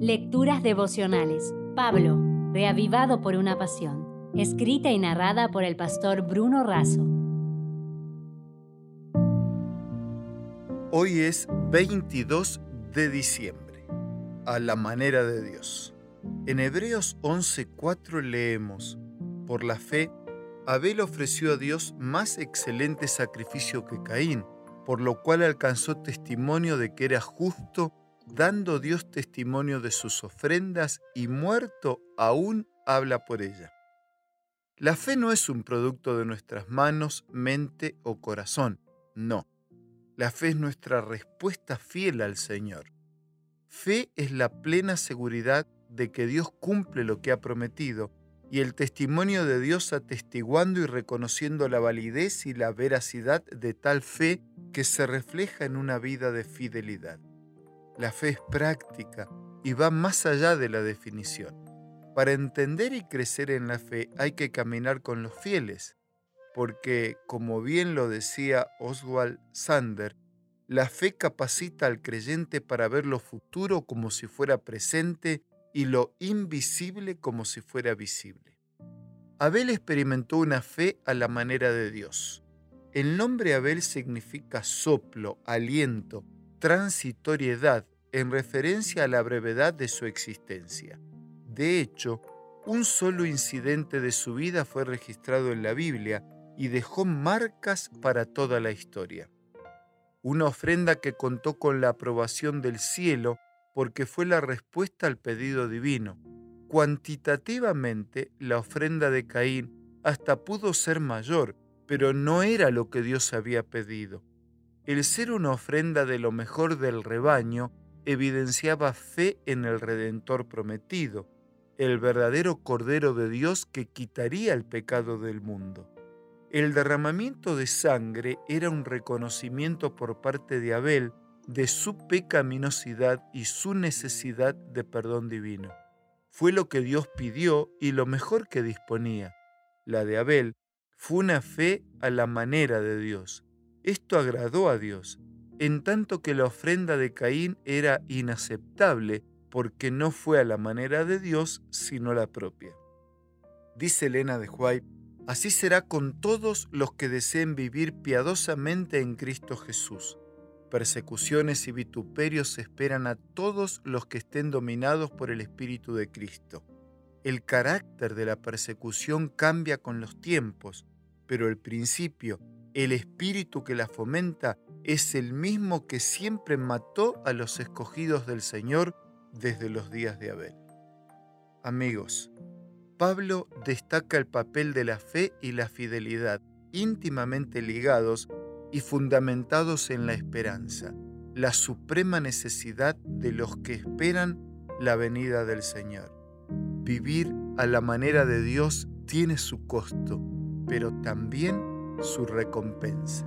Lecturas devocionales. Pablo, reavivado por una pasión. Escrita y narrada por el pastor Bruno Razo. Hoy es 22 de diciembre, a la manera de Dios. En Hebreos 11:4 leemos, por la fe, Abel ofreció a Dios más excelente sacrificio que Caín, por lo cual alcanzó testimonio de que era justo dando Dios testimonio de sus ofrendas y muerto aún habla por ella. La fe no es un producto de nuestras manos, mente o corazón, no. La fe es nuestra respuesta fiel al Señor. Fe es la plena seguridad de que Dios cumple lo que ha prometido y el testimonio de Dios atestiguando y reconociendo la validez y la veracidad de tal fe que se refleja en una vida de fidelidad. La fe es práctica y va más allá de la definición. Para entender y crecer en la fe hay que caminar con los fieles, porque, como bien lo decía Oswald Sander, la fe capacita al creyente para ver lo futuro como si fuera presente y lo invisible como si fuera visible. Abel experimentó una fe a la manera de Dios. El nombre Abel significa soplo, aliento, transitoriedad en referencia a la brevedad de su existencia. De hecho, un solo incidente de su vida fue registrado en la Biblia y dejó marcas para toda la historia. Una ofrenda que contó con la aprobación del cielo porque fue la respuesta al pedido divino. Cuantitativamente, la ofrenda de Caín hasta pudo ser mayor, pero no era lo que Dios había pedido. El ser una ofrenda de lo mejor del rebaño evidenciaba fe en el Redentor prometido, el verdadero Cordero de Dios que quitaría el pecado del mundo. El derramamiento de sangre era un reconocimiento por parte de Abel de su pecaminosidad y su necesidad de perdón divino. Fue lo que Dios pidió y lo mejor que disponía. La de Abel fue una fe a la manera de Dios, esto agradó a Dios, en tanto que la ofrenda de Caín era inaceptable porque no fue a la manera de Dios, sino la propia. Dice Elena de White, así será con todos los que deseen vivir piadosamente en Cristo Jesús. Persecuciones y vituperios esperan a todos los que estén dominados por el Espíritu de Cristo. El carácter de la persecución cambia con los tiempos, pero el principio el espíritu que la fomenta es el mismo que siempre mató a los escogidos del Señor desde los días de Abel. Amigos, Pablo destaca el papel de la fe y la fidelidad íntimamente ligados y fundamentados en la esperanza, la suprema necesidad de los que esperan la venida del Señor. Vivir a la manera de Dios tiene su costo, pero también su recompensa.